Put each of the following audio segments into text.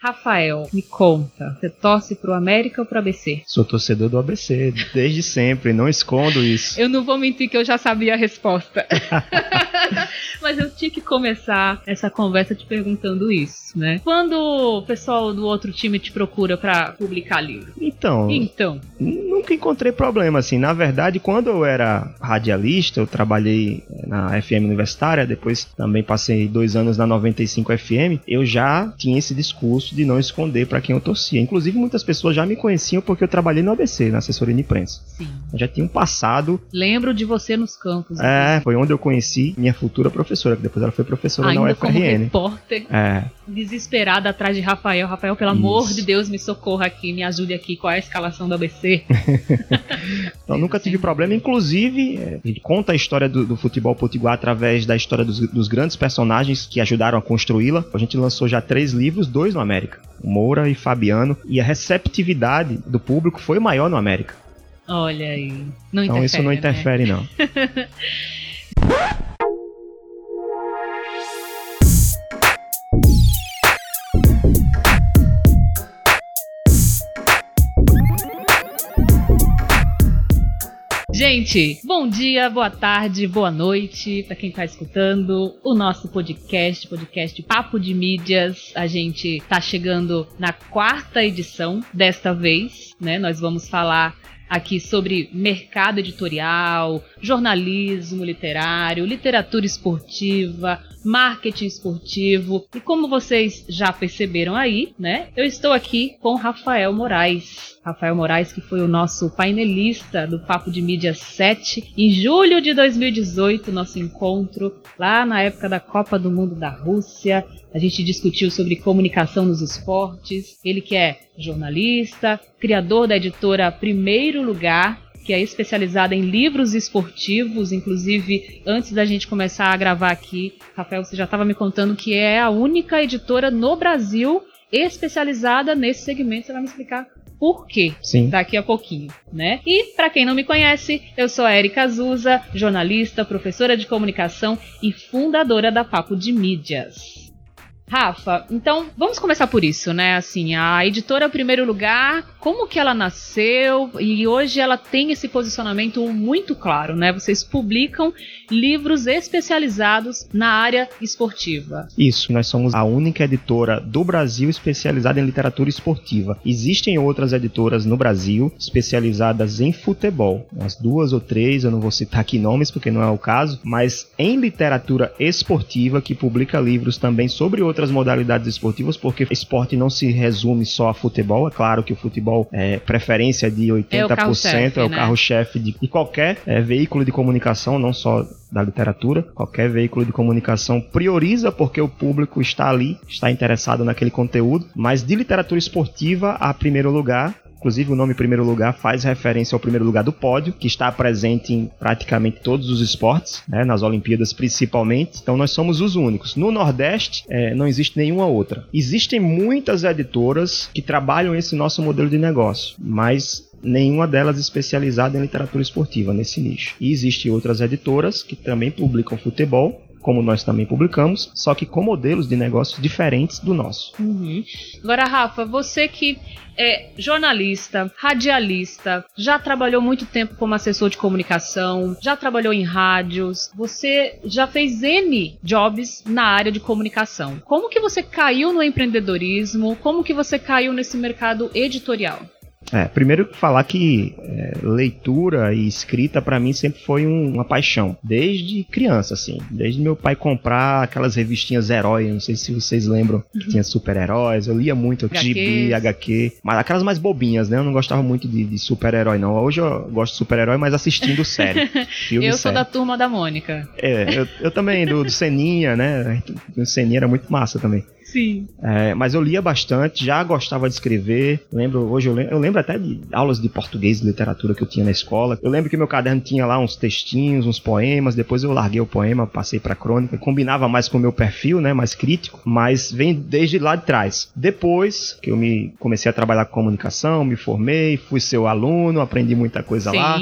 Rafael, me conta, você torce pro América ou pro ABC? Sou torcedor do ABC, desde sempre, não escondo isso. Eu não vou mentir que eu já sabia a resposta. Mas eu tinha que começar essa conversa te perguntando isso, né? Quando o pessoal do outro time te procura para publicar livro? Então. Então. Nunca encontrei problema, assim. Na verdade, quando eu era radialista, eu trabalhei na FM Universitária, depois também passei dois anos na 95 FM, eu já tinha esse discurso de não esconder para quem eu torcia. Inclusive, muitas pessoas já me conheciam porque eu trabalhei no ABC, na assessoria de imprensa. Sim. Eu já tinha um passado. Lembro de você nos campos. É, foi onde eu conheci minha futura professora, que depois ela foi professora Ainda na UFRN. como repórter, é. Desesperada atrás de Rafael. Rafael, pelo Isso. amor de Deus, me socorra aqui, me ajude aqui com a escalação do ABC. então, nunca tive problema. Inclusive, é, ele conta a história do, do futebol potiguar através da história dos, dos grandes personagens que ajudaram a construí-la. A gente lançou já três livros, dois no América América. Moura e Fabiano. E a receptividade do público foi maior no América. Olha aí. Não então isso não interfere, né? não. Gente, bom dia, boa tarde, boa noite para quem está escutando o nosso podcast, podcast Papo de Mídias. A gente está chegando na quarta edição desta vez, né? Nós vamos falar aqui sobre mercado editorial, jornalismo literário, literatura esportiva, marketing esportivo. E como vocês já perceberam aí, né? Eu estou aqui com Rafael Moraes. Rafael Moraes, que foi o nosso painelista do Papo de Mídia 7, em julho de 2018, nosso encontro, lá na época da Copa do Mundo da Rússia. A gente discutiu sobre comunicação nos esportes. Ele que é jornalista, criador da editora Primeiro Lugar, que é especializada em livros esportivos. Inclusive, antes da gente começar a gravar aqui, Rafael, você já estava me contando que é a única editora no Brasil especializada nesse segmento. Você vai me explicar por quê Sim. daqui a pouquinho, né? E para quem não me conhece, eu sou a Erika Azusa, jornalista, professora de comunicação e fundadora da Papo de Mídias. Rafa, então vamos começar por isso, né? Assim, a editora Primeiro Lugar, como que ela nasceu e hoje ela tem esse posicionamento muito claro, né? Vocês publicam livros especializados na área esportiva. Isso, nós somos a única editora do Brasil especializada em literatura esportiva. Existem outras editoras no Brasil especializadas em futebol, umas duas ou três, eu não vou citar aqui nomes porque não é o caso, mas em literatura esportiva que publica livros também sobre outras modalidades esportivas, porque esporte não se resume só a futebol, é claro que o futebol é preferência de 80%, é o carro-chefe é carro né? de, de qualquer é, veículo de comunicação, não só da literatura. Qualquer veículo de comunicação prioriza porque o público está ali, está interessado naquele conteúdo, mas de literatura esportiva a primeiro lugar Inclusive, o nome Primeiro Lugar faz referência ao primeiro lugar do pódio, que está presente em praticamente todos os esportes, né, nas Olimpíadas principalmente. Então, nós somos os únicos. No Nordeste, é, não existe nenhuma outra. Existem muitas editoras que trabalham esse nosso modelo de negócio, mas nenhuma delas especializada em literatura esportiva nesse nicho. E existem outras editoras que também publicam futebol, como nós também publicamos, só que com modelos de negócios diferentes do nosso. Uhum. Agora, Rafa, você que é jornalista, radialista, já trabalhou muito tempo como assessor de comunicação, já trabalhou em rádios, você já fez N jobs na área de comunicação. Como que você caiu no empreendedorismo? Como que você caiu nesse mercado editorial? É, primeiro falar que é, leitura e escrita para mim sempre foi um, uma paixão, desde criança, assim, desde meu pai comprar aquelas revistinhas herói, não sei se vocês lembram, que uhum. tinha super-heróis, eu lia muito gibi, HQ, mas aquelas mais bobinhas, né? Eu não gostava muito de, de super-herói, não. Hoje eu gosto de super-herói, mas assistindo série. eu sou série. da turma da Mônica. É, eu, eu também, do, do Seninha, né? O Seninha era muito massa também. Sim. É, mas eu lia bastante, já gostava de escrever. Lembro, hoje eu lembro, eu lembro até de aulas de português e literatura que eu tinha na escola. Eu lembro que meu caderno tinha lá uns textinhos, uns poemas. Depois eu larguei o poema, passei para crônica. Combinava mais com o meu perfil, né, mais crítico, mas vem desde lá de trás. Depois que eu me comecei a trabalhar com comunicação, me formei, fui seu aluno, aprendi muita coisa Sim. lá.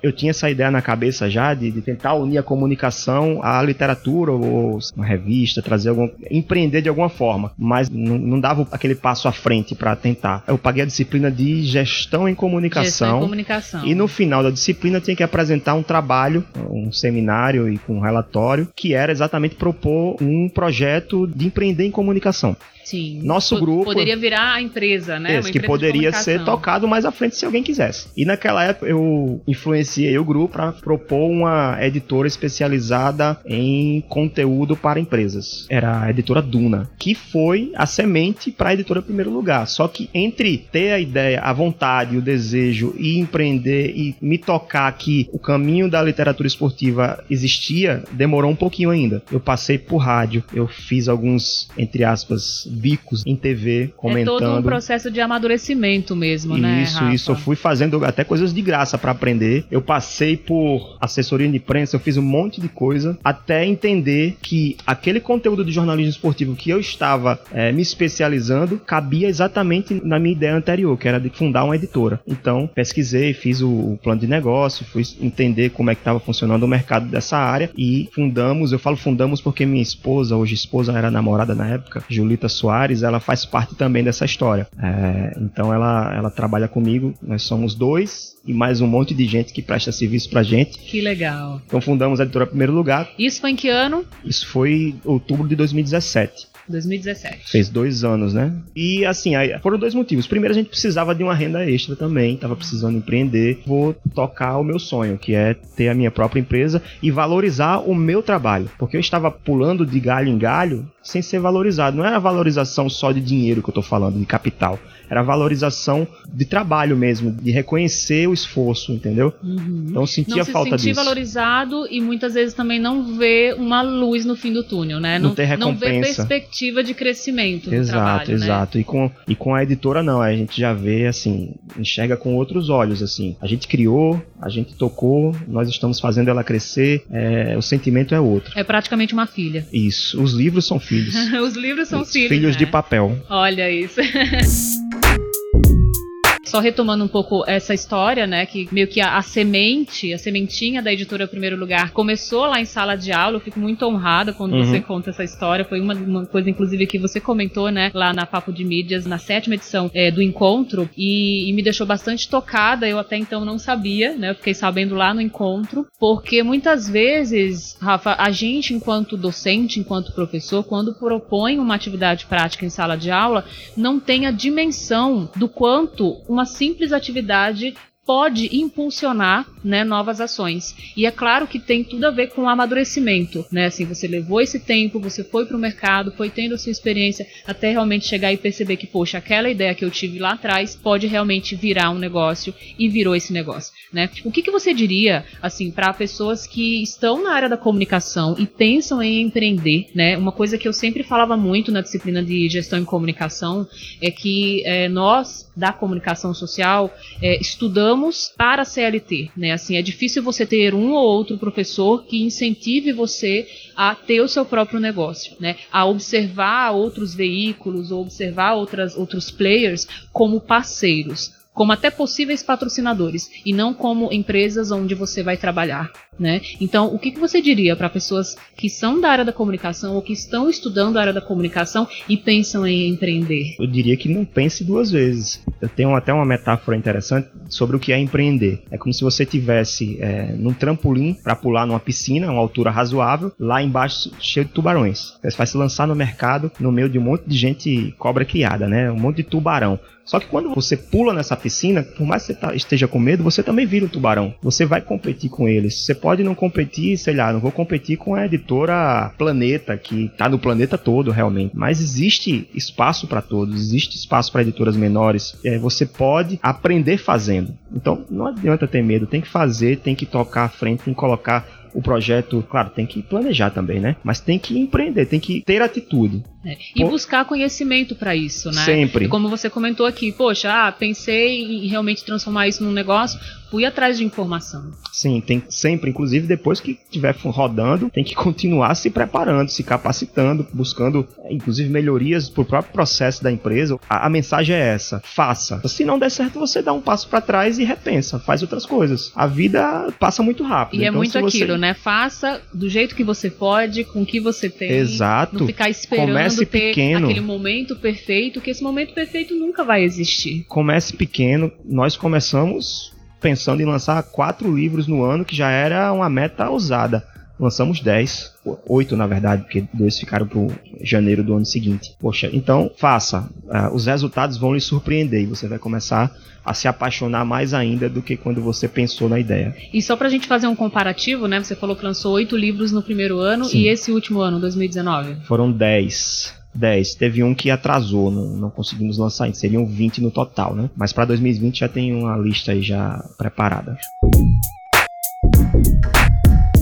Eu tinha essa ideia na cabeça já de, de tentar unir a comunicação à literatura ou uma revista, trazer algum. empreender de alguma forma, mas não, não dava aquele passo à frente para tentar. Eu paguei a disciplina de gestão em comunicação. Gestão em comunicação. E no final da disciplina tinha que apresentar um trabalho, um seminário e com um relatório, que era exatamente propor um projeto de empreender em comunicação. Sim. Nosso grupo. Poderia virar a empresa, né? Esse, que poderia ser tocado mais à frente se alguém quisesse. E naquela época eu influenciei o grupo para propor uma editora especializada em conteúdo para empresas. Era a editora Duna, que foi a semente para a editora Primeiro Lugar. Só que entre ter a ideia, a vontade, o desejo e empreender e me tocar que o caminho da literatura esportiva existia, demorou um pouquinho ainda. Eu passei por rádio, eu fiz alguns, entre aspas, bicos em TV, comentando. É todo um processo de amadurecimento mesmo, isso, né? Isso, isso. Eu fui fazendo até coisas de graça para aprender. Eu passei por assessoria de imprensa, eu fiz um monte de coisa até entender que aquele conteúdo de jornalismo esportivo que eu estava é, me especializando cabia exatamente na minha ideia anterior, que era de fundar uma editora. Então, pesquisei, fiz o, o plano de negócio, fui entender como é que estava funcionando o mercado dessa área e fundamos. Eu falo fundamos porque minha esposa, hoje esposa, era namorada na época, Julita Soares Soares, ela faz parte também dessa história. É, então ela, ela trabalha comigo, nós somos dois e mais um monte de gente que presta serviço pra gente. Que legal. Então fundamos a editora Primeiro Lugar. Isso foi em que ano? Isso foi outubro de 2017. 2017. Fez dois anos, né? E assim, foram dois motivos. Primeiro, a gente precisava de uma renda extra também, tava precisando empreender. Vou tocar o meu sonho, que é ter a minha própria empresa e valorizar o meu trabalho. Porque eu estava pulando de galho em galho sem ser valorizado. Não era valorização só de dinheiro que eu tô falando, de capital era valorização de trabalho mesmo, de reconhecer o esforço, entendeu? Uhum. Então eu sentia não se falta sentir disso. valorizado e muitas vezes também não ver uma luz no fim do túnel, né? Não, não ter recompensa. Não ver perspectiva de crescimento exato, trabalho, Exato, exato. Né? E, com, e com a editora não, a gente já vê assim, enxerga com outros olhos, assim. A gente criou, a gente tocou, nós estamos fazendo ela crescer, é, o sentimento é outro. É praticamente uma filha. Isso, os livros são filhos. os livros são os filhos. Filhos né? de papel. Olha isso. Só retomando um pouco essa história, né? Que meio que a, a, semente, a sementinha da editora Primeiro Lugar começou lá em sala de aula. Eu fico muito honrada quando uhum. você conta essa história. Foi uma, uma, coisa, inclusive, que você comentou, né? Lá na Papo de Mídias, na sétima edição é, do encontro. E, e, me deixou bastante tocada. Eu até então não sabia, né? Eu fiquei sabendo lá no encontro. Porque muitas vezes, Rafa, a gente, enquanto docente, enquanto professor, quando propõe uma atividade prática em sala de aula, não tem a dimensão do quanto uma simples atividade pode impulsionar né, novas ações. E é claro que tem tudo a ver com o amadurecimento, né? Assim, você levou esse tempo, você foi para o mercado, foi tendo a sua experiência até realmente chegar e perceber que, poxa, aquela ideia que eu tive lá atrás pode realmente virar um negócio e virou esse negócio, né? O que, que você diria, assim, para pessoas que estão na área da comunicação e pensam em empreender, né? Uma coisa que eu sempre falava muito na disciplina de gestão em comunicação é que é, nós da comunicação social é, estudamos para a CLT, né? Assim, é difícil você ter um ou outro professor que incentive você a ter o seu próprio negócio, né? A observar outros veículos ou observar outras, outros players como parceiros como até possíveis patrocinadores e não como empresas onde você vai trabalhar, né? Então, o que, que você diria para pessoas que são da área da comunicação ou que estão estudando a área da comunicação e pensam em empreender? Eu diria que não pense duas vezes. Eu tenho até uma metáfora interessante sobre o que é empreender. É como se você tivesse é, num trampolim para pular numa piscina, uma altura razoável, lá embaixo cheio de tubarões. Você vai se lançar no mercado no meio de um monte de gente cobra criada, né? Um monte de tubarão. Só que quando você pula nessa piscina, por mais que você tá, esteja com medo, você também vira um tubarão. Você vai competir com eles. Você pode não competir, sei lá, não vou competir com a editora Planeta, que tá no planeta todo realmente. Mas existe espaço para todos, existe espaço para editoras menores. É, você pode aprender fazendo. Então não adianta ter medo, tem que fazer, tem que tocar à frente, tem que colocar o projeto, claro, tem que planejar também, né? Mas tem que empreender, tem que ter atitude. É. E Pô, buscar conhecimento para isso, né? Sempre. E como você comentou aqui, poxa, ah, pensei em realmente transformar isso num negócio, fui atrás de informação. Sim, tem sempre, inclusive depois que estiver rodando, tem que continuar se preparando, se capacitando, buscando, inclusive, melhorias para o próprio processo da empresa. A, a, mensagem é essa: faça. Se não der certo, você dá um passo para trás e repensa, faz outras coisas. A vida passa muito rápido. E é então, é muito aquilo, você... né? Faça do jeito que você pode, com o que você tem. Exato. Não ficar esperando Comece ter pequeno. aquele momento perfeito, que esse momento perfeito nunca vai existir. Comece pequeno. Nós começamos pensando em lançar quatro livros no ano, que já era uma meta ousada. Lançamos dez, oito na verdade, porque dois ficaram para janeiro do ano seguinte. Poxa, então faça. Uh, os resultados vão lhe surpreender e você vai começar a se apaixonar mais ainda do que quando você pensou na ideia. E só para a gente fazer um comparativo, né? Você falou que lançou oito livros no primeiro ano Sim. e esse último ano, 2019? Foram dez. 10. Teve um que atrasou, não, não conseguimos lançar, seriam 20 no total, né? Mas para 2020 já tem uma lista aí já preparada.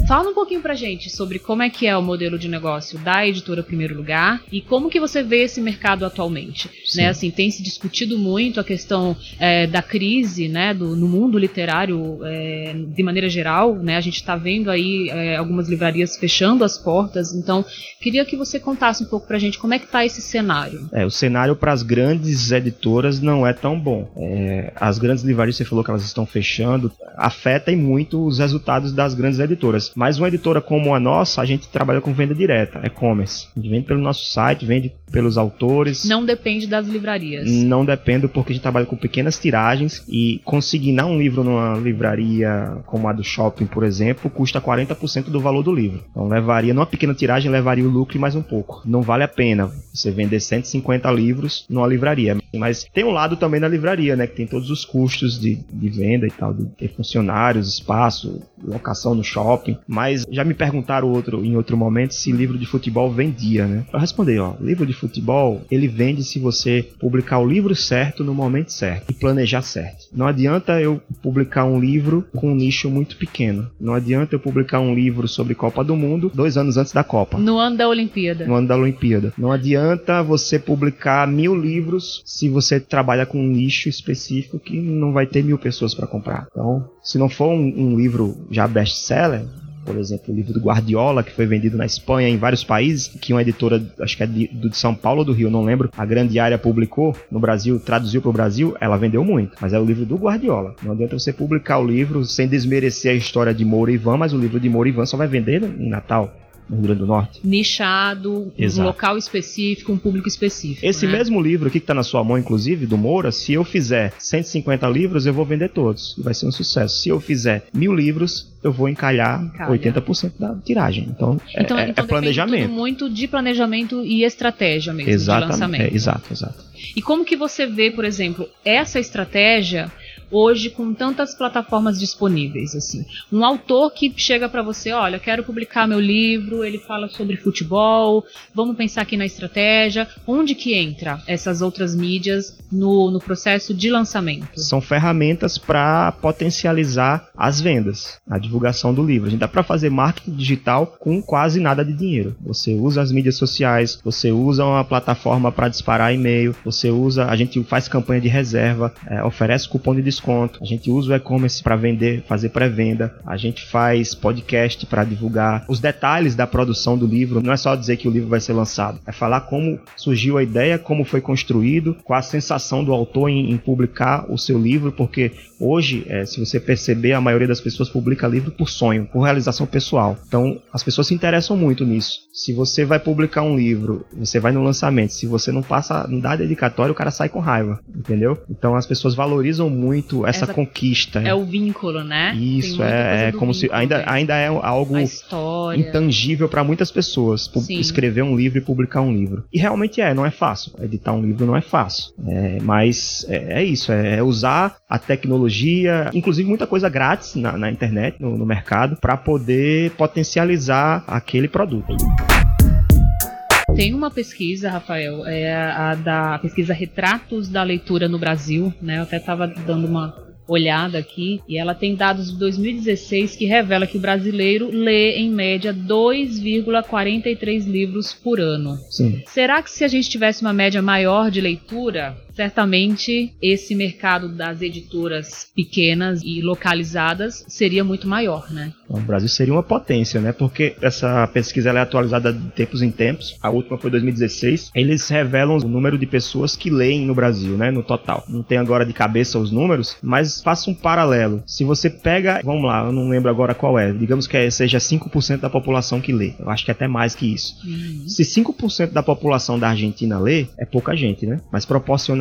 Fala um pouquinho pra gente sobre como é que é o modelo de negócio da editora Primeiro Lugar e como que você vê esse mercado atualmente. Né? Assim, tem se discutido muito a questão é, da crise né, do, no mundo literário é, de maneira geral. Né? A gente está vendo aí é, algumas livrarias fechando as portas. Então, queria que você contasse um pouco pra gente como é que tá esse cenário. É, o cenário para as grandes editoras não é tão bom. É, as grandes livrarias, você falou que elas estão fechando, afetam muito os resultados das grandes editoras. Mas uma editora como a nossa, a gente trabalha com venda direta, e-commerce. A gente vende pelo nosso site, vende pelos autores. Não depende das livrarias. Não depende porque a gente trabalha com pequenas tiragens e consignar um livro numa livraria como a do shopping, por exemplo, custa 40% do valor do livro. Então levaria, numa pequena tiragem, levaria o lucro mais um pouco. Não vale a pena você vender 150 livros numa livraria. Mas tem um lado também na livraria, né? Que tem todos os custos de, de venda e tal, de ter funcionários, espaço, locação no shopping. Mas já me perguntaram outro, em outro momento se livro de futebol vendia, né? Eu respondi, ó, livro de futebol, ele vende se você publicar o livro certo no momento certo e planejar certo. Não adianta eu publicar um livro com um nicho muito pequeno. Não adianta eu publicar um livro sobre Copa do Mundo dois anos antes da Copa. No ano da Olimpíada. No ano da Olimpíada. Não adianta você publicar mil livros se você trabalha com um nicho específico que não vai ter mil pessoas para comprar. Então, se não for um, um livro já best-seller, por exemplo, o livro do Guardiola, que foi vendido na Espanha, em vários países, que uma editora, acho que é de, de São Paulo ou do Rio, não lembro, a Grande Área publicou no Brasil, traduziu para o Brasil, ela vendeu muito. Mas é o livro do Guardiola. Não adianta você publicar o livro sem desmerecer a história de Moura e Ivan, mas o livro de Moura e Ivan só vai vender em Natal no Rio Grande do Norte. Nichado, Exato. um local específico, um público específico. Esse né? mesmo livro aqui que está na sua mão, inclusive, do Moura, se eu fizer 150 livros, eu vou vender todos. E vai ser um sucesso. Se eu fizer mil livros, eu vou encalhar Encalha. 80% da tiragem. Então, é, então, é, então é planejamento. muito de planejamento e estratégia mesmo Exatamente. de lançamento. É, exato, exato. E como que você vê, por exemplo, essa estratégia hoje com tantas plataformas disponíveis assim. Um autor que chega para você, olha, quero publicar meu livro, ele fala sobre futebol, vamos pensar aqui na estratégia, onde que entra essas outras mídias no, no processo de lançamento? São ferramentas para potencializar as vendas, a divulgação do livro. A gente dá para fazer marketing digital com quase nada de dinheiro. Você usa as mídias sociais, você usa uma plataforma para disparar e-mail, você usa, a gente faz campanha de reserva, é, oferece cupom de desconto, a gente usa o e-commerce para vender, fazer pré-venda, a gente faz podcast para divulgar os detalhes da produção do livro. Não é só dizer que o livro vai ser lançado, é falar como surgiu a ideia, como foi construído, qual a sensação do autor em, em publicar o seu livro, porque hoje, é, se você perceber, a maioria das pessoas publica livro por sonho, por realização pessoal. Então, as pessoas se interessam muito nisso. Se você vai publicar um livro, você vai no lançamento, se você não passa, não dá dedicatório, o cara sai com raiva, entendeu? Então as pessoas valorizam muito essa, essa conquista. É o vínculo, né? Isso, é, é como se ainda, ainda é algo intangível para muitas pessoas, escrever um livro e publicar um livro. E realmente é, não é fácil. Editar um livro não é fácil. É, mas é, é isso, é, é, usar a tecnologia, inclusive muita coisa grátis na, na internet, no, no mercado, para poder potencializar aquele produto. Tem uma pesquisa, Rafael, é a da pesquisa Retratos da Leitura no Brasil, né? Eu até estava dando uma olhada aqui e ela tem dados de 2016 que revela que o brasileiro lê em média 2,43 livros por ano. Sim. Será que se a gente tivesse uma média maior de leitura, certamente esse mercado das editoras pequenas e localizadas seria muito maior, né? O Brasil seria uma potência, né? Porque essa pesquisa é atualizada de tempos em tempos. A última foi 2016. Eles revelam o número de pessoas que leem no Brasil, né? No total. Não tem agora de cabeça os números, mas faça um paralelo. Se você pega, vamos lá, eu não lembro agora qual é. Digamos que seja 5% da população que lê. Eu acho que é até mais que isso. Uhum. Se 5% da população da Argentina lê, é pouca gente, né? Mas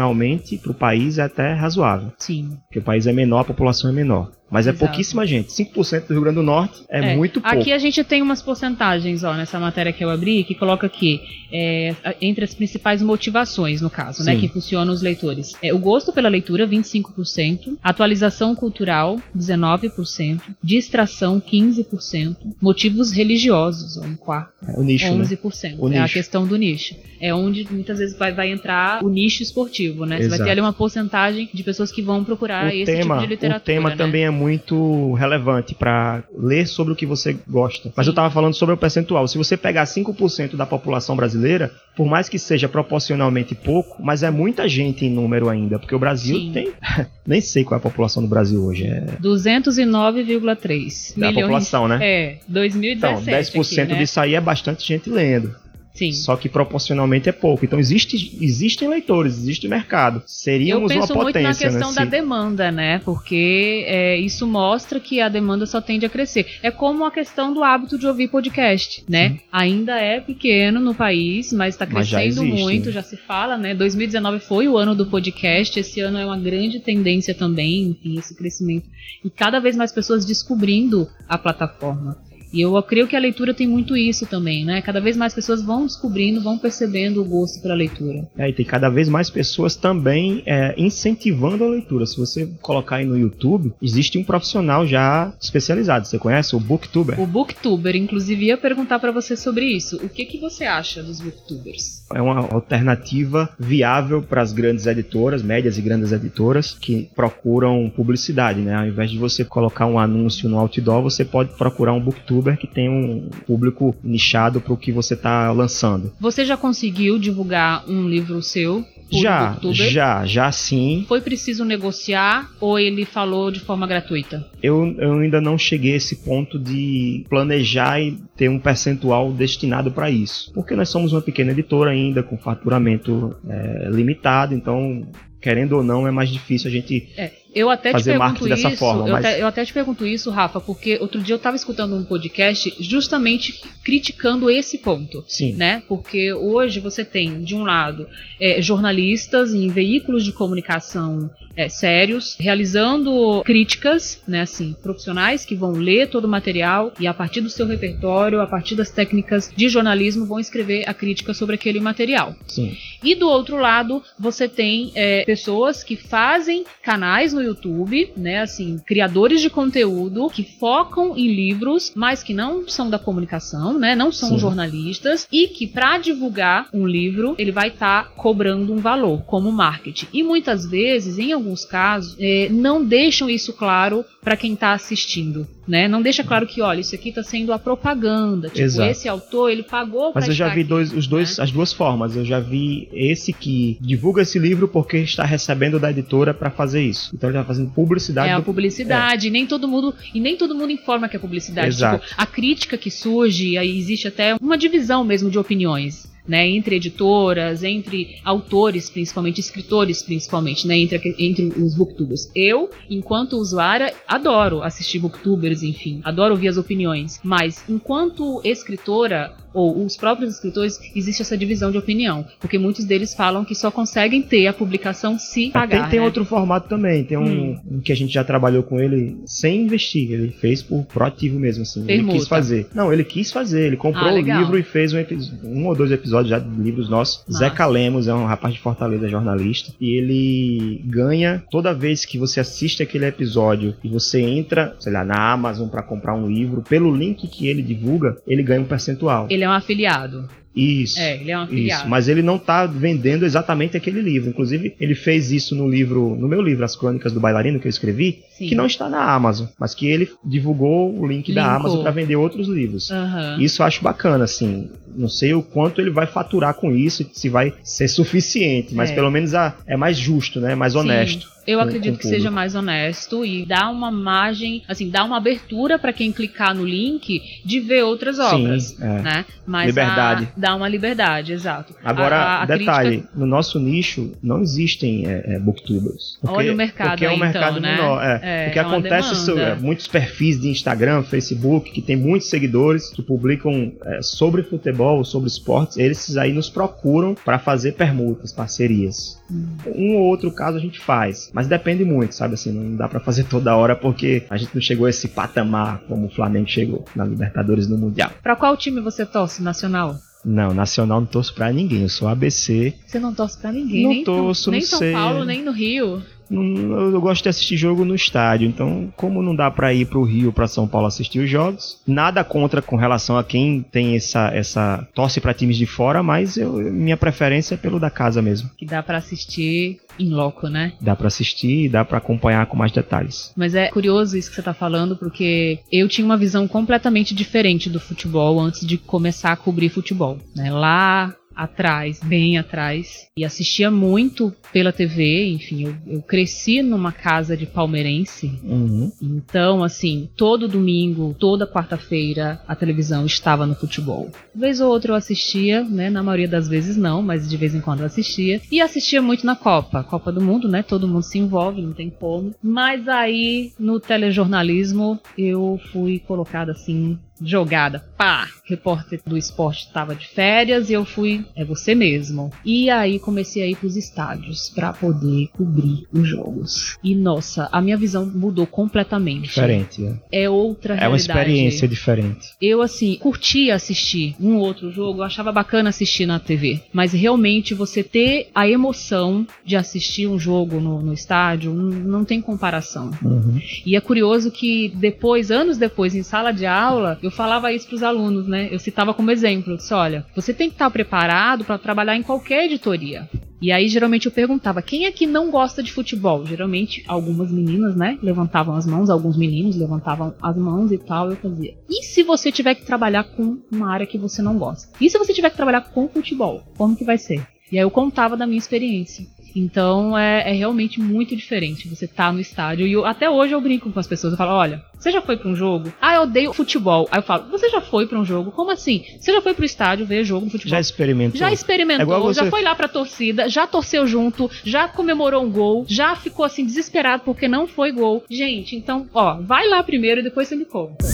proporcionalmente para o país é até razoável. Sim. Porque o país é menor, a população é menor. Mas é Exato. pouquíssima gente. 5% do Rio Grande do Norte é, é, muito pouco. Aqui a gente tem umas porcentagens, ó, nessa matéria que eu abri, que coloca aqui, é, entre as principais motivações, no caso, né, Sim. né, que funcionam os leitores. É, o gosto pela leitura, 25%, atualização cultural, 19%, distração, 15%, motivos religiosos, ó, um quarto, é, o nicho, 11%. Né? O é nicho. a questão do nicho. É onde muitas vezes vai, vai entrar o nicho esportivo, né? Você vai ter ali uma porcentagem de pessoas que vão procurar o esse tema, tipo de literatura. O tema né? também é muito relevante para ler sobre o que você gosta. Mas eu estava falando sobre o percentual. Se você pegar 5% da população brasileira, por mais que seja proporcionalmente pouco, mas é muita gente em número ainda, porque o Brasil Sim. tem. Nem sei qual é a população do Brasil hoje. É... 209,3 da milhões. população, né? É, 2017. Então, 10% aqui, né? disso aí é bastante gente lendo. Sim. Só que proporcionalmente é pouco. Então existe, existem leitores, existe mercado. Seríamos uma potência. Eu penso muito na questão né? da demanda, né? Porque é, isso mostra que a demanda só tende a crescer. É como a questão do hábito de ouvir podcast, né? Sim. Ainda é pequeno no país, mas está crescendo mas já existe, muito, né? já se fala, né? 2019 foi o ano do podcast, esse ano é uma grande tendência também, enfim, esse crescimento. E cada vez mais pessoas descobrindo a plataforma. E eu creio que a leitura tem muito isso também, né? Cada vez mais pessoas vão descobrindo, vão percebendo o gosto pela leitura. É, e tem cada vez mais pessoas também é, incentivando a leitura. Se você colocar aí no YouTube, existe um profissional já especializado. Você conhece o Booktuber? O Booktuber, inclusive, ia perguntar para você sobre isso. O que, que você acha dos Booktubers? É uma alternativa viável para as grandes editoras, médias e grandes editoras, que procuram publicidade, né? Ao invés de você colocar um anúncio no outdoor, você pode procurar um Booktuber youtuber que tem um público nichado para o que você está lançando. Você já conseguiu divulgar um livro seu? Já, já, já sim. Foi preciso negociar ou ele falou de forma gratuita? Eu, eu ainda não cheguei a esse ponto de planejar e ter um percentual destinado para isso. Porque nós somos uma pequena editora ainda, com faturamento é, limitado, então querendo ou não, é mais difícil a gente é, eu até fazer te marketing isso, dessa forma. Eu, mas... até, eu até te pergunto isso, Rafa, porque outro dia eu estava escutando um podcast justamente criticando esse ponto. Sim. Né? Porque hoje você tem, de um lado, é, jornalistas em veículos de comunicação é, sérios, realizando críticas, né, assim, profissionais que vão ler todo o material e a partir do seu repertório, a partir das técnicas de jornalismo, vão escrever a crítica sobre aquele material. Sim. E do outro lado, você tem é, pessoas que fazem canais no YouTube, né, assim, criadores de conteúdo que focam em livros, mas que não são da comunicação, né, não são Sim. jornalistas e que para divulgar um livro, ele vai estar tá cobrando um valor como marketing. E muitas vezes, em alguns casos, é, não deixam isso claro para quem está assistindo né? Não deixa claro que, olha, isso aqui está sendo a propaganda. Tipo, Exato. esse autor, ele pagou Mas eu já vi dois, os dois, né? as duas formas. Eu já vi esse que divulga esse livro porque está recebendo da editora para fazer isso. Então ele está fazendo publicidade. É a publicidade. É. E nem todo mundo e nem todo mundo informa que é publicidade. Exato. Tipo, a crítica que surge, aí existe até uma divisão mesmo de opiniões né, entre editoras, entre autores, principalmente escritores, principalmente, né, entre, entre os booktubers. Eu, enquanto usuária, adoro assistir booktubers, enfim, adoro ouvir as opiniões, mas enquanto escritora, ou os próprios escritores, existe essa divisão de opinião, porque muitos deles falam que só conseguem ter a publicação se pagar. Tem, tem né? outro formato também, tem um, hum. um, que a gente já trabalhou com ele sem investir, ele fez por proativo mesmo, assim, Permuta. ele quis fazer. Não, ele quis fazer, ele comprou ah, o livro e fez um, um, ou dois episódios já de livros nossos. Nossa. Zeca Lemos é um rapaz de Fortaleza, jornalista, e ele ganha toda vez que você assiste aquele episódio e você entra, sei lá, na Amazon para comprar um livro, pelo link que ele divulga, ele ganha um percentual. Ele é um afiliado. Isso. É, ele é um afiliado. Isso, mas ele não tá vendendo exatamente aquele livro. Inclusive, ele fez isso no livro, no meu livro, As Crônicas do Bailarino, que eu escrevi, Sim. que não está na Amazon, mas que ele divulgou o link da Linkou. Amazon para vender outros livros. Aham. Isso eu acho bacana, assim. Não sei o quanto ele vai faturar com isso, se vai ser suficiente, mas É. pelo menos é mais justo, né? Mais honesto. Sim, eu com- acredito que seja mais honesto e dá uma margem, assim, dá uma abertura para quem clicar no link de ver outras obras, Sim, é. né? Mas Liberdade. a- dá uma liberdade, exato. Agora, A- a detalhe, crítica- no nosso nicho não existem é, é, booktubers. Olha o mercado Porque é um aí, mercado então, né? menor. É. É, o que é uma acontece é, muitos perfis de Instagram, Facebook, que tem muitos seguidores, que publicam é, sobre futebol, sobre esportes, eles aí nos procuram para fazer permutas, parcerias. Hum. Um ou outro caso a gente faz, mas depende muito, sabe assim, não dá para fazer toda hora porque a gente não chegou a esse patamar como o Flamengo chegou na Libertadores no Mundial. Pra qual time você torce nacional? Não, nacional não torço pra ninguém, eu sou ABC. Você não torce pra ninguém, Não nem, torço, nem não São sei. Paulo, nem no Rio. Eu gosto de assistir jogo no estádio, então, como não dá pra ir pro Rio, pra São Paulo assistir os jogos, nada contra com relação a quem tem essa, essa torce pra times de fora, mas eu, minha preferência é pelo da casa mesmo. Que dá pra assistir em loco, né? Dá pra assistir e dá pra acompanhar com mais detalhes. Mas é curioso isso que você tá falando, porque eu tinha uma visão completamente diferente do futebol antes de começar a cobrir futebol. Né? Lá atrás, bem atrás, e assistia muito pela TV, enfim, eu, eu cresci numa casa de palmeirense, Uhum. então, assim, todo domingo, toda quarta-feira, a televisão estava no futebol. Vez ou outra eu assistia, né? Na maioria das vezes não, mas de vez em quando eu assistia. E assistia muito na Copa, Copa do Mundo, né? Todo mundo se envolve, não tem como. Mas aí, no telejornalismo, eu fui colocada assim. Jogada, pá! Repórter do esporte estava de férias e eu fui, é você mesmo. E aí comecei a ir pros estádios pra poder cobrir os jogos. E nossa, a minha visão mudou completamente. Diferente. É, É outra é uma realidade. experiência diferente. Eu, assim, curtia assistir um outro jogo, eu achava bacana assistir na TV. Mas realmente você ter a emoção de assistir um jogo no, no estádio não tem comparação. Uhum. E é curioso que depois, anos depois, em sala de aula, eu falava isso para os alunos, né? Eu citava como exemplo, disse, olha, você tem que estar preparado para trabalhar em qualquer editoria. E aí, geralmente, eu perguntava, quem é que não gosta de futebol? Geralmente, algumas meninas, né, levantavam as mãos, alguns meninos levantavam as mãos e tal, eu fazia. E se você tiver que trabalhar com uma área que você não gosta? E se você tiver que trabalhar com futebol? Como que vai ser? E aí eu contava da minha experiência. Então é, é realmente muito diferente você tá no estádio. E eu- até hoje eu brinco com as pessoas. Eu falo: olha, você já foi pra um jogo? Ah, eu odeio futebol. Aí eu falo: você já foi pra um jogo? Como assim? Você já foi pro estádio ver jogo de futebol? Já experimentou? Já É experimentou, igual você- já foi lá pra torcida, já torceu junto, já comemorou um gol, já ficou assim desesperado porque não foi gol. Gente, então, ó, vai lá primeiro e depois você me conta.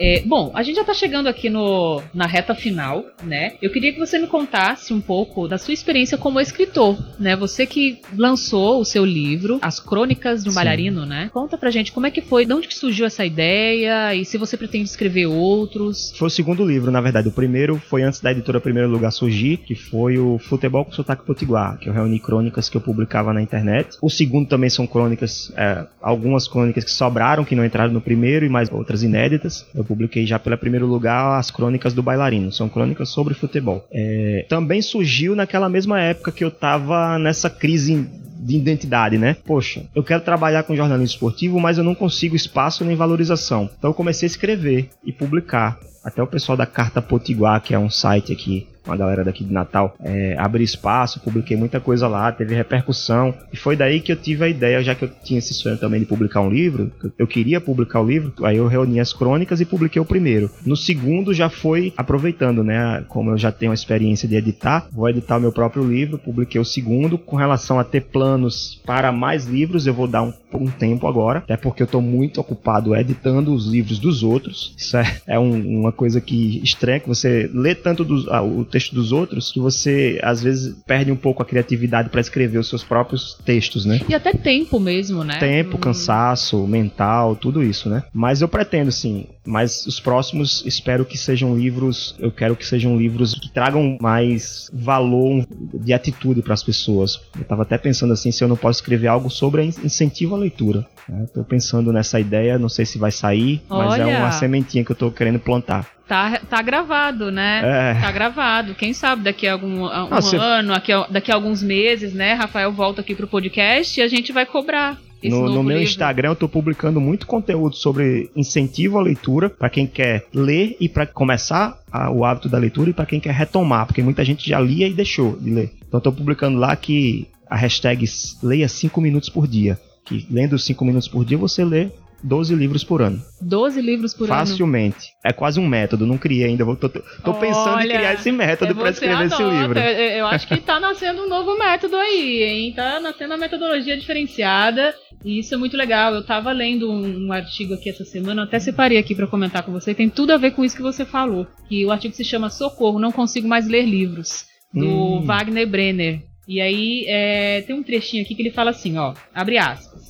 É, bom, a gente já tá chegando aqui no, na reta final, né? Eu queria que você me contasse um pouco da sua experiência como escritor, né? Você que lançou o seu livro, As Crônicas de um Sim. Bailarino, né? Conta pra gente como é que foi, de onde que surgiu essa ideia e se você pretende escrever outros. Foi o segundo livro, na verdade. O primeiro foi antes da editora Primeiro Lugar surgir, que foi o Futebol com Sotaque Potiguar, que eu reuni crônicas que eu publicava na internet. O segundo também são crônicas, é, algumas crônicas que sobraram, que não entraram no primeiro, e mais outras inéditas. Eu publiquei já pela Primeiro Lugar as crônicas do bailarino. São crônicas sobre futebol. É, também surgiu naquela mesma época que eu tava nessa crise de identidade, né? Poxa, eu quero trabalhar com jornalismo esportivo, mas eu não consigo espaço nem valorização. Então eu comecei a escrever e publicar. Até o pessoal da Carta Potiguar, que é um site aqui, uma galera daqui de Natal, é, abri espaço, publiquei muita coisa lá, teve repercussão. E foi daí que eu tive a ideia, já que eu tinha esse sonho também de publicar um livro, eu queria publicar o livro, aí eu reuni as crônicas e publiquei o primeiro. No segundo já foi aproveitando, né? Como eu já tenho a experiência de editar, vou editar o meu próprio livro, publiquei o segundo. Com relação a ter planos para mais livros, eu vou dar um, um tempo agora, até porque eu tô muito ocupado editando os livros dos outros. Isso é, é um- uma coisa que estranha, que você lê tanto dos- ah, o texto dos outros, que você às vezes perde um pouco a criatividade para escrever os seus próprios textos, né? E até tempo mesmo, né? Tempo, Hum, cansaço, mental, tudo isso, né? Mas eu pretendo sim. Mas os próximos espero que sejam livros. Eu quero que sejam livros que tragam mais valor de atitude para as pessoas. Eu tava até pensando assim se eu não posso escrever algo sobre in- incentivo à leitura. Né? Tô pensando nessa ideia, não sei se vai sair, mas é Olha! uma sementinha que eu tô querendo plantar. Tá, tá gravado, né? É. Tá gravado. Quem sabe daqui a algum a um Ah, você- ano, daqui a, daqui a alguns meses, né? Rafael volta aqui pro podcast e a gente vai cobrar. Esse No, no meu livro. Instagram eu tô publicando muito conteúdo sobre incentivo à leitura para quem quer ler e para começar a- o hábito da leitura e para quem quer retomar, porque muita gente já lia e deixou de ler. Então eu tô publicando lá que a hashtag leia 5 minutos por dia, que lendo 5 minutos por dia você lê 12 livros por ano. 12 livros por ano. Facilmente. É quase um método, não criei ainda. vou- Tô, tô- tô pensando em Olha, criar esse método É, para escrever esse livro. Eu, eu acho que tá nascendo um novo método aí, hein? Tá nascendo a metodologia diferenciada. E isso é muito legal. Eu tava lendo um, um artigo aqui essa semana, até separei aqui pra comentar com você. Tem tudo a ver com isso que você falou. Que o artigo se chama Socorro, não consigo mais ler livros. Do Hum. Wagner Brenner. E aí é, tem um trechinho aqui que ele fala assim, ó, abre aspas.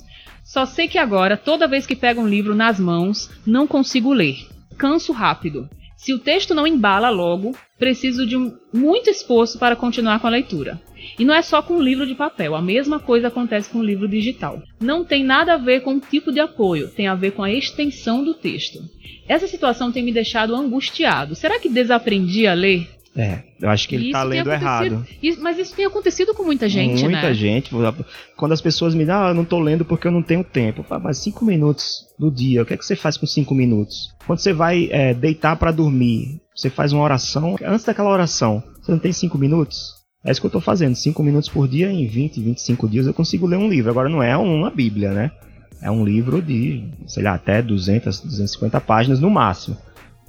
Só sei que agora, toda vez que pego um livro nas mãos, não consigo ler. Canso rápido. Se o texto não embala logo, preciso de um, muito esforço para continuar com a leitura. E não é só com o livro de papel, a mesma coisa acontece com o livro digital. Não tem nada a ver com o tipo de apoio, tem a ver com a extensão do texto. Essa situação tem me deixado angustiado. Será que desaprendi a ler? É, eu acho que ele Isso tá lendo errado. Isso- mas isso tem acontecido com muita gente, Muita né? gente. Quando as pessoas me dizem, ah, eu não tô lendo porque eu não tenho tempo. Mas cinco minutos do dia, o que é que você faz com cinco minutos? Quando você vai é, deitar pra dormir, você faz uma oração. Antes daquela oração, você não tem cinco minutos? É isso que eu tô fazendo. Cinco minutos por dia, em 20, 25 dias eu consigo ler um livro. Agora não é uma bíblia, né? É um livro de, sei lá, até 200, 250 páginas no máximo.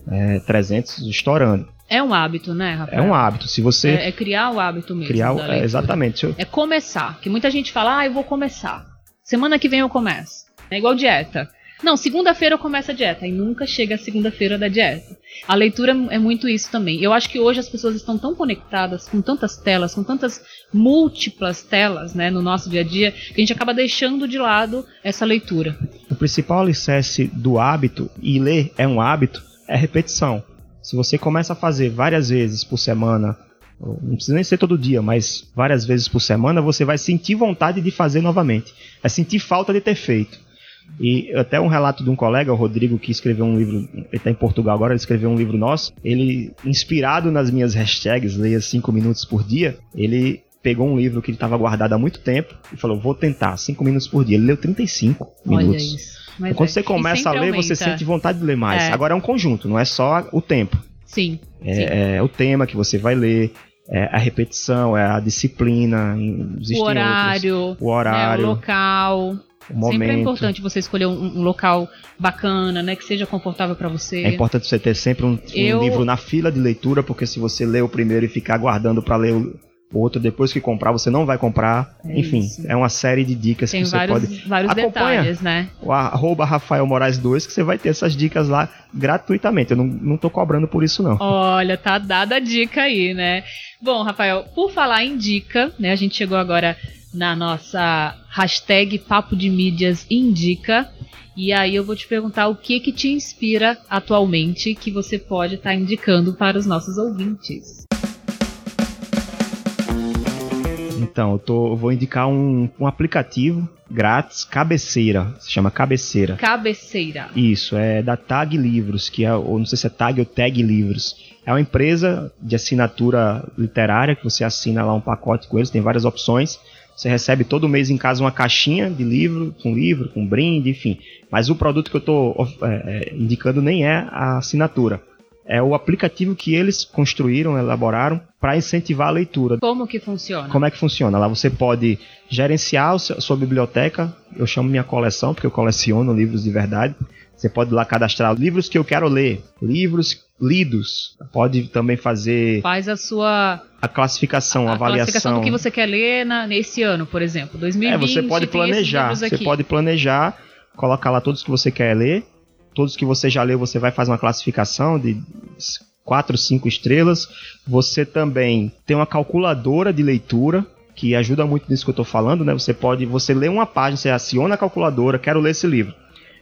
É, 300 estourando. É um hábito, né, É Rafael? um hábito. Se você É, é criar o hábito mesmo. criar... o- é, exatamente. Eu- É começar. Que muita gente fala, ah, eu vou começar. Semana que vem eu começo. É igual dieta. Não, segunda-feira eu começo a dieta. E nunca chega a segunda-feira da dieta. A leitura é muito isso também. Eu acho que hoje as pessoas estão tão conectadas com tantas telas, com tantas múltiplas telas, né, no nosso dia a dia, que a gente acaba deixando de lado essa leitura. O principal alicerce do hábito, e ler é um hábito, é repetição. Se você começa a fazer várias vezes por semana, não precisa nem ser todo dia, mas várias vezes por semana, você vai sentir vontade de fazer novamente. Vai sentir falta de ter feito. E até um relato de um colega, o Rodrigo, que escreveu um livro, ele está em Portugal agora, ele escreveu um livro nosso. Ele, inspirado nas minhas hashtags, leia 5 minutos por dia, ele pegou um livro que ele estava guardado há muito tempo e falou: Vou tentar, 5 minutos por dia. Ele leu 35 Olha minutos. isso. Mas Então, quando é, você começa a sempre ler, você aumenta. sente vontade de ler mais. É. Agora é um conjunto, não é só o tempo. Sim. sim. É, é o tema que você vai ler, é a repetição, é a disciplina. O horário, outros. O horário, né, o local. o momento. Sempre é importante você escolher um, um local bacana, né? Que seja confortável para você. É importante você ter sempre um, um Eu- livro na fila de leitura, porque se você ler o primeiro e ficar aguardando para ler o outro depois que comprar, você não vai comprar. É Enfim, isso. é uma série de dicas Tem que você vários, pode. vários Acompanha. detalhes, né? O arroba Rafael Moraes 2, que você vai ter essas dicas lá gratuitamente. Eu não, não tô cobrando por isso, não. Olha, tá dada a dica aí, né? Bom, Rafael, por falar em dica, né? A gente chegou agora na nossa hashtag Papo de Mídias Indica. E aí eu vou te perguntar o que que te inspira atualmente que você pode estar indicando para os nossos ouvintes. Então, eu, tô, eu vou indicar um, um aplicativo grátis, Cabeceira. Se chama Cabeceira. Cabeceira. Isso, é da Tag Livros, que é, ou não sei se é Tag ou Tag Livros. É uma empresa de assinatura literária que você assina lá um pacote com eles, tem várias opções. Você recebe todo mês em casa uma caixinha de livro, com livro, com brinde, enfim. Mas o produto que eu estou indicando nem é a assinatura. É o aplicativo que eles construíram, elaboraram para incentivar a leitura. Como que funciona? Como é que funciona? Lá você pode gerenciar a sua biblioteca. Eu chamo minha coleção, porque eu coleciono livros de verdade. Você pode lá cadastrar livros que eu quero ler, livros lidos. Pode também fazer Faz a sua a classificação, a, a avaliação. classificação do que você quer ler na- nesse ano, por exemplo, 2020. É, você pode planejar. Você pode planejar, colocar lá todos que você quer ler. Todos que você já leu, você vai fazer uma classificação de 4, 5 estrelas. Você também tem uma calculadora de leitura que ajuda muito nisso que eu estou falando, né? Você pode, você lê uma página, você aciona a calculadora, quero ler esse livro.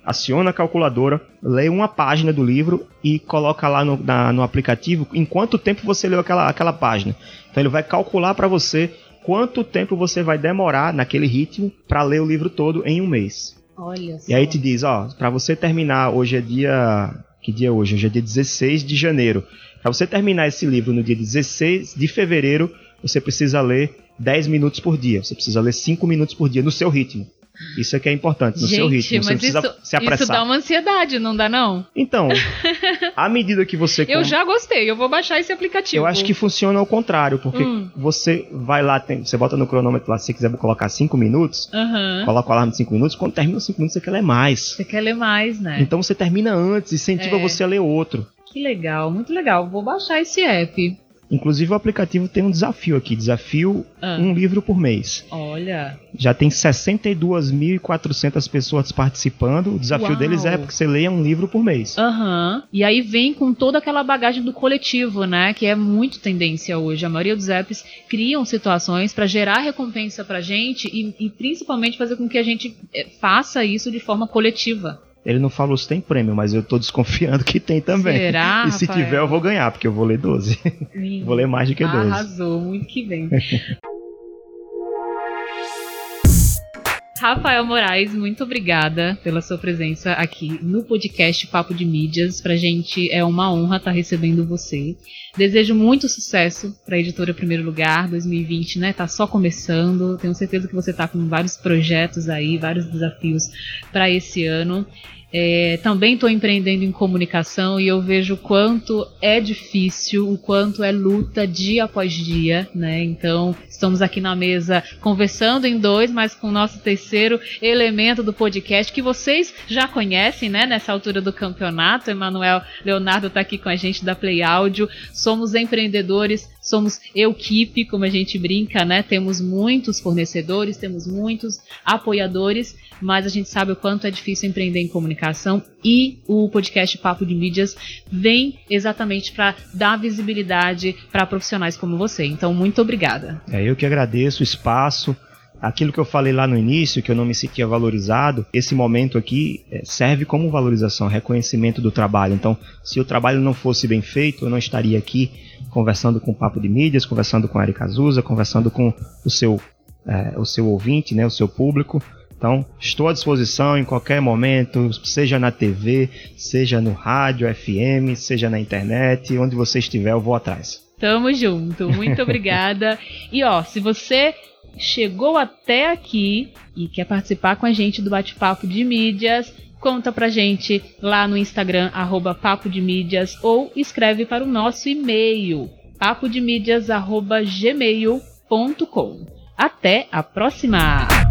Aciona a calculadora, lê uma página do livro e coloca lá no, na- no aplicativo em quanto tempo você leu aquela, aquela página. Então ele vai calcular para você quanto tempo você vai demorar naquele ritmo para ler o livro todo em um mês. Olha só. E aí te diz, ó, para você terminar, hoje é dia Que dia é hoje? Hoje é dia 16 de janeiro. Para você terminar esse livro no dia 16 de fevereiro, você precisa ler 10 minutos por dia. Você precisa ler 5 minutos por dia no seu ritmo. Isso é que é importante, no Gente, seu ritmo. Você mas precisa isso, se apressar. isso dá uma ansiedade, não dá não? Então, à medida que você... Eu com- já gostei, eu vou baixar esse aplicativo. Eu acho que funciona ao contrário, porque Hum. você vai lá, tem- você bota no cronômetro lá, se você quiser colocar 5 minutos, Aham. coloca o alarme de 5 minutos, quando termina os 5 minutos você quer ler mais. Você quer ler mais, né? Então você termina antes, incentiva É. você a ler outro. Que legal, muito legal. Vou baixar esse app. Inclusive o aplicativo tem um desafio aqui, desafio Ah. um livro por mês. Olha, Já tem 62.400 pessoas participando. O desafio Uau. deles é porque você leia um livro por mês. aham. E aí vem com toda aquela bagagem do coletivo, né? Que é muito tendência hoje. A maioria dos apps criam situações para gerar recompensa pra gente e, e principalmente fazer com que a gente eh, faça isso de forma coletiva. Ele não falou se tem prêmio, mas eu tô desconfiando que tem também. Será, e se Rafael? tiver, eu vou ganhar, porque eu vou ler 12. vou ler mais do que 12. Arrasou, muito que bem. Rafael Moraes, muito obrigada pela sua presença aqui no podcast Papo de Mídias. Pra gente é uma honra estar recebendo você. Desejo muito sucesso para a editora Primeiro Lugar 2020, né? Tá só começando. Tenho certeza que você tá com vários projetos aí, vários desafios para esse ano. É, também estou empreendendo em comunicação e eu vejo o quanto é difícil, o quanto é luta dia após dia, né? Então, estamos aqui na mesa conversando em dois, mas com o nosso terceiro elemento do podcast que vocês já conhecem, né? Nessa altura do campeonato, Emanuel Leonardo está aqui com a gente da Play Áudio. Somos empreendedores, somos equipe, como a gente brinca, né? Temos muitos fornecedores, temos muitos apoiadores, mas a gente sabe o quanto é difícil empreender em comunicação e o podcast Papo de Mídias vem exatamente para dar visibilidade para profissionais como você. Então, muito obrigada. É, eu que agradeço o espaço. Aquilo que eu falei lá no início, que eu não me sentia valorizado, esse momento aqui é, serve como valorização, reconhecimento do trabalho. Então, se o trabalho não fosse bem feito, eu não estaria aqui conversando com o Papo de Mídias, conversando com a Erika Azusa, conversando com o seu, é, o seu ouvinte, né, o seu público. Então, estou à disposição em qualquer momento, seja na TV, seja no rádio, FM, seja na internet, onde você estiver, eu vou atrás. Tamo junto, muito obrigada. E ó, se você chegou até aqui e quer participar com a gente do bate-papo de mídias, conta pra gente lá no Instagram, arroba papo de mídias, ou escreve para o nosso e-mail, papodemídias.gmail.com. Até a próxima!